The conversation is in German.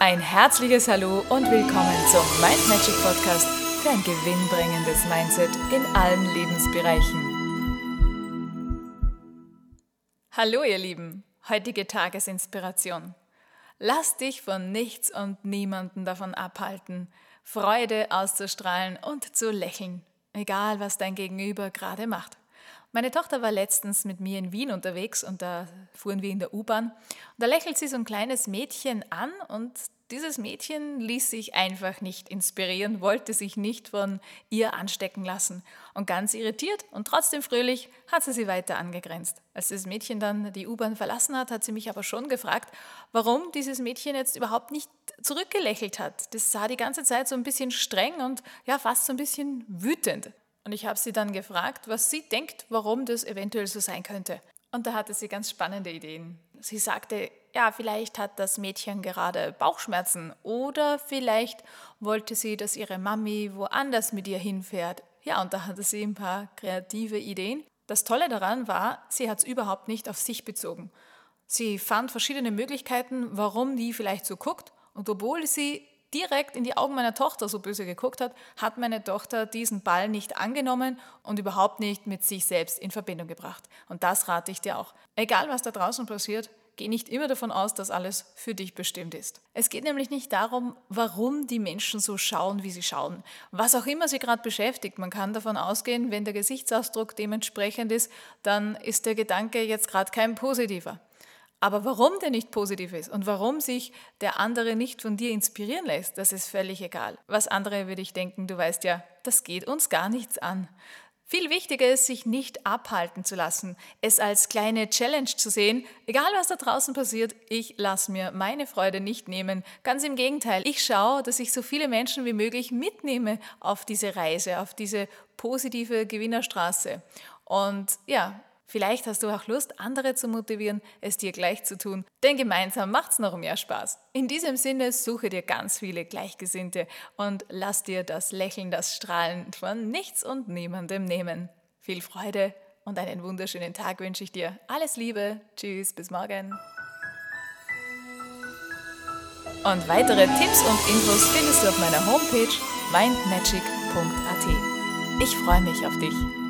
Ein herzliches Hallo und willkommen zum Mind Magic Podcast für ein gewinnbringendes Mindset in allen Lebensbereichen. Hallo ihr Lieben, heutige Tagesinspiration. Lass dich von nichts und niemanden davon abhalten, Freude auszustrahlen und zu lächeln, egal was dein Gegenüber gerade macht. Meine Tochter war letztens mit mir in Wien unterwegs und da fuhren wir in der U-Bahn. Und da lächelt sie so ein kleines Mädchen an und dieses Mädchen ließ sich einfach nicht inspirieren, wollte sich nicht von ihr anstecken lassen. Und ganz irritiert und trotzdem fröhlich hat sie sie weiter angegrenzt. Als das Mädchen dann die U-Bahn verlassen hat, hat sie mich aber schon gefragt, warum dieses Mädchen jetzt überhaupt nicht zurückgelächelt hat. Das sah die ganze Zeit so ein bisschen streng und ja, fast so ein bisschen wütend. Und ich habe sie dann gefragt, was sie denkt, warum das eventuell so sein könnte. Und da hatte sie ganz spannende Ideen. Sie sagte, ja, vielleicht hat das Mädchen gerade Bauchschmerzen oder vielleicht wollte sie, dass ihre Mami woanders mit ihr hinfährt. Ja, und da hatte sie ein paar kreative Ideen. Das Tolle daran war, sie hat es überhaupt nicht auf sich bezogen. Sie fand verschiedene Möglichkeiten, warum die vielleicht so guckt. Und obwohl sie direkt in die Augen meiner Tochter so böse geguckt hat, hat meine Tochter diesen Ball nicht angenommen und überhaupt nicht mit sich selbst in Verbindung gebracht. Und das rate ich dir auch. Egal, was da draußen passiert, geh nicht immer davon aus, dass alles für dich bestimmt ist. Es geht nämlich nicht darum, warum die Menschen so schauen, wie sie schauen. Was auch immer sie gerade beschäftigt, man kann davon ausgehen, wenn der Gesichtsausdruck dementsprechend ist, dann ist der Gedanke jetzt gerade kein positiver. Aber warum der nicht positiv ist und warum sich der andere nicht von dir inspirieren lässt, das ist völlig egal. Was andere würde ich denken, du weißt ja, das geht uns gar nichts an. Viel wichtiger ist, sich nicht abhalten zu lassen, es als kleine Challenge zu sehen, egal was da draußen passiert, ich lasse mir meine Freude nicht nehmen. Ganz im Gegenteil, ich schaue, dass ich so viele Menschen wie möglich mitnehme auf diese Reise, auf diese positive Gewinnerstraße. Und ja, Vielleicht hast du auch Lust, andere zu motivieren, es dir gleich zu tun, denn gemeinsam macht es noch mehr Spaß. In diesem Sinne suche dir ganz viele Gleichgesinnte und lass dir das Lächeln, das Strahlen von nichts und niemandem nehmen. Viel Freude und einen wunderschönen Tag wünsche ich dir. Alles Liebe, tschüss, bis morgen. Und weitere Tipps und Infos findest du auf meiner Homepage mindmagic.at. Ich freue mich auf dich.